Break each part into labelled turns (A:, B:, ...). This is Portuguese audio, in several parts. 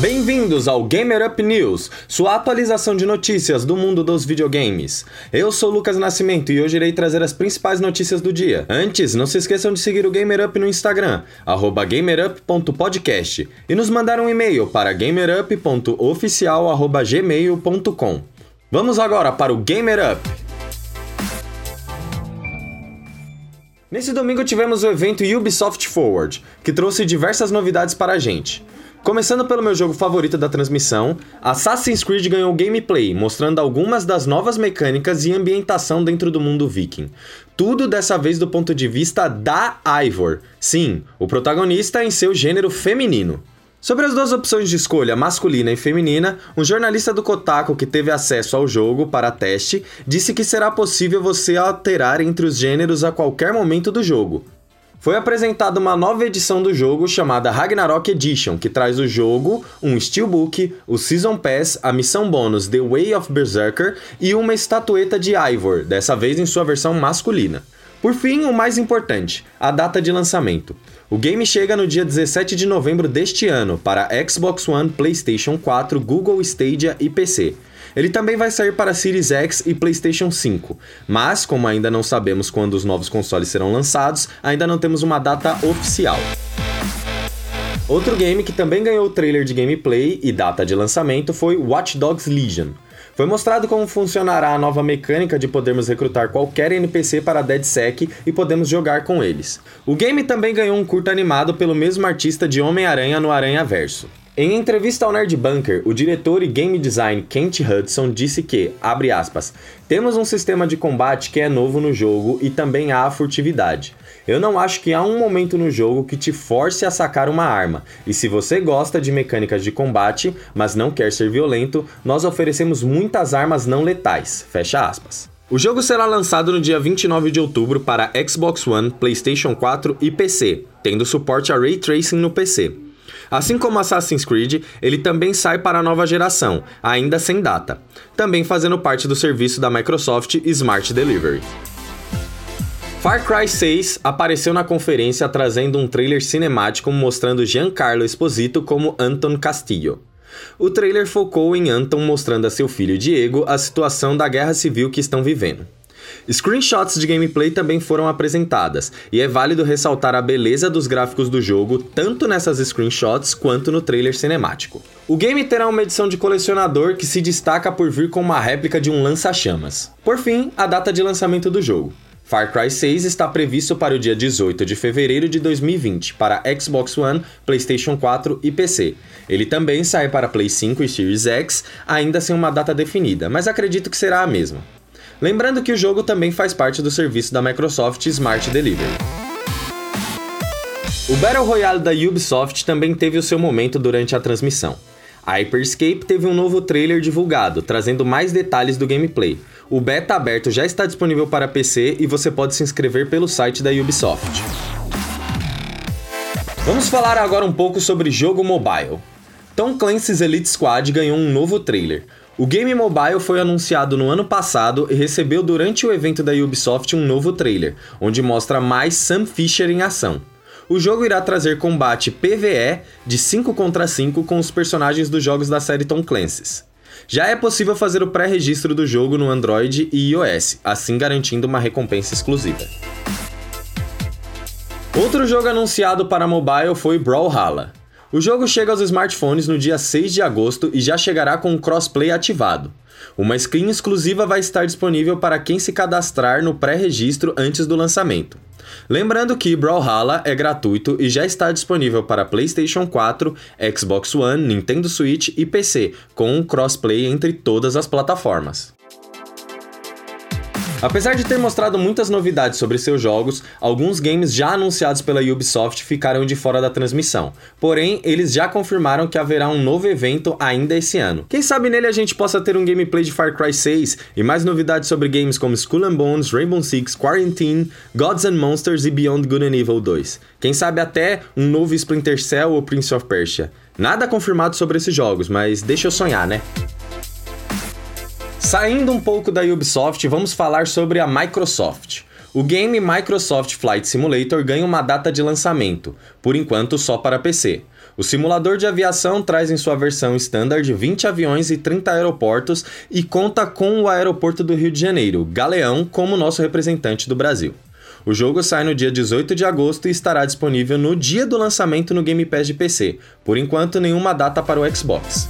A: Bem-vindos ao Gamer Up News, sua atualização de notícias do mundo dos videogames. Eu sou Lucas Nascimento e hoje irei trazer as principais notícias do dia. Antes, não se esqueçam de seguir o Gamer Up no Instagram, gamerup.podcast, e nos mandar um e-mail para gamerup.oficial.gmail.com. Vamos agora para o Gamer Up. Nesse domingo tivemos o evento Ubisoft Forward, que trouxe diversas novidades para a gente. Começando pelo meu jogo favorito da transmissão, Assassin's Creed ganhou gameplay, mostrando algumas das novas mecânicas e ambientação dentro do mundo viking. Tudo dessa vez do ponto de vista da Ivor. Sim, o protagonista em seu gênero feminino. Sobre as duas opções de escolha, masculina e feminina, um jornalista do Kotaku que teve acesso ao jogo para teste disse que será possível você alterar entre os gêneros a qualquer momento do jogo. Foi apresentada uma nova edição do jogo chamada Ragnarok Edition, que traz o jogo, um Steelbook, o Season Pass, a missão bônus The Way of Berserker e uma estatueta de Ivor, dessa vez em sua versão masculina. Por fim, o mais importante, a data de lançamento. O game chega no dia 17 de novembro deste ano para Xbox One, PlayStation 4, Google Stadia e PC. Ele também vai sair para Series X e PlayStation 5, mas como ainda não sabemos quando os novos consoles serão lançados, ainda não temos uma data oficial. Outro game que também ganhou trailer de gameplay e data de lançamento foi Watch Dogs Legion. Foi mostrado como funcionará a nova mecânica de podermos recrutar qualquer NPC para DeadSec e podemos jogar com eles. O game também ganhou um curto animado pelo mesmo artista de Homem-Aranha no Aranha Verso. Em entrevista ao Nerd Bunker, o diretor e game design Kent Hudson disse que, abre aspas, temos um sistema de combate que é novo no jogo e também há a furtividade. Eu não acho que há um momento no jogo que te force a sacar uma arma, e se você gosta de mecânicas de combate, mas não quer ser violento, nós oferecemos muitas armas não letais. Fecha aspas. O jogo será lançado no dia 29 de outubro para Xbox One, PlayStation 4 e PC, tendo suporte a Ray Tracing no PC. Assim como Assassin's Creed, ele também sai para a nova geração, ainda sem data, também fazendo parte do serviço da Microsoft Smart Delivery. Far Cry 6 apareceu na conferência trazendo um trailer cinemático mostrando Giancarlo Esposito como Anton Castillo. O trailer focou em Anton mostrando a seu filho Diego a situação da guerra civil que estão vivendo. Screenshots de gameplay também foram apresentadas, e é válido ressaltar a beleza dos gráficos do jogo tanto nessas screenshots quanto no trailer cinemático. O game terá uma edição de colecionador que se destaca por vir com uma réplica de um lança-chamas. Por fim, a data de lançamento do jogo. Far Cry 6 está previsto para o dia 18 de fevereiro de 2020 para Xbox One, PlayStation 4 e PC. Ele também sai para Play 5 e Series X, ainda sem uma data definida, mas acredito que será a mesma. Lembrando que o jogo também faz parte do serviço da Microsoft Smart Delivery. O Battle Royale da Ubisoft também teve o seu momento durante a transmissão. A Hyperscape teve um novo trailer divulgado, trazendo mais detalhes do gameplay. O beta aberto já está disponível para PC e você pode se inscrever pelo site da Ubisoft. Vamos falar agora um pouco sobre jogo mobile. Tom Clancy's Elite Squad ganhou um novo trailer. O game mobile foi anunciado no ano passado e recebeu durante o evento da Ubisoft um novo trailer, onde mostra mais Sam Fisher em ação. O jogo irá trazer combate PvE de 5 contra 5 com os personagens dos jogos da série Tom Clancy's. Já é possível fazer o pré-registro do jogo no Android e iOS, assim garantindo uma recompensa exclusiva. Outro jogo anunciado para mobile foi Brawlhalla. O jogo chega aos smartphones no dia 6 de agosto e já chegará com o crossplay ativado. Uma skin exclusiva vai estar disponível para quem se cadastrar no pré-registro antes do lançamento. Lembrando que Brawlhalla é gratuito e já está disponível para PlayStation 4, Xbox One, Nintendo Switch e PC, com um crossplay entre todas as plataformas. Apesar de ter mostrado muitas novidades sobre seus jogos, alguns games já anunciados pela Ubisoft ficaram de fora da transmissão. Porém, eles já confirmaram que haverá um novo evento ainda esse ano. Quem sabe nele a gente possa ter um gameplay de Far Cry 6 e mais novidades sobre games como Skull and Bones, Rainbow Six, Quarantine, Gods and Monsters e Beyond Good and Evil 2. Quem sabe até um novo Splinter Cell ou Prince of Persia. Nada confirmado sobre esses jogos, mas deixa eu sonhar, né? Saindo um pouco da Ubisoft, vamos falar sobre a Microsoft. O game Microsoft Flight Simulator ganha uma data de lançamento, por enquanto só para PC. O simulador de aviação traz em sua versão standard 20 aviões e 30 aeroportos e conta com o aeroporto do Rio de Janeiro, Galeão, como nosso representante do Brasil. O jogo sai no dia 18 de agosto e estará disponível no dia do lançamento no Game Pass de PC. Por enquanto, nenhuma data para o Xbox.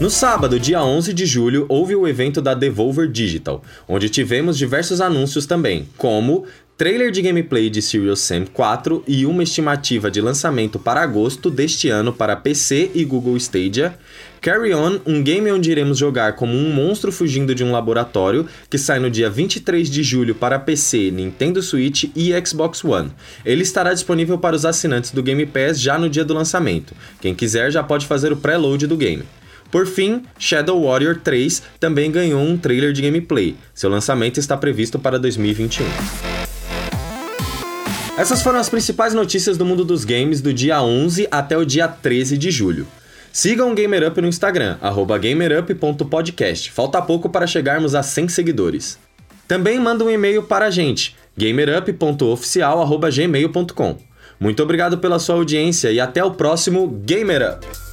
A: No sábado, dia 11 de julho, houve o evento da Devolver Digital, onde tivemos diversos anúncios também, como trailer de gameplay de Serious Sam 4 e uma estimativa de lançamento para agosto deste ano para PC e Google Stadia. Carry On, um game onde iremos jogar como um monstro fugindo de um laboratório, que sai no dia 23 de julho para PC, Nintendo Switch e Xbox One. Ele estará disponível para os assinantes do Game Pass já no dia do lançamento. Quem quiser já pode fazer o pré-load do game. Por fim, Shadow Warrior 3 também ganhou um trailer de gameplay. Seu lançamento está previsto para 2021. Essas foram as principais notícias do mundo dos games do dia 11 até o dia 13 de julho. Sigam o GamerUp no Instagram, gamerup.podcast. Falta pouco para chegarmos a 100 seguidores. Também manda um e-mail para a gente, gamerup.oficial.gmail.com. Muito obrigado pela sua audiência e até o próximo Gamer Up!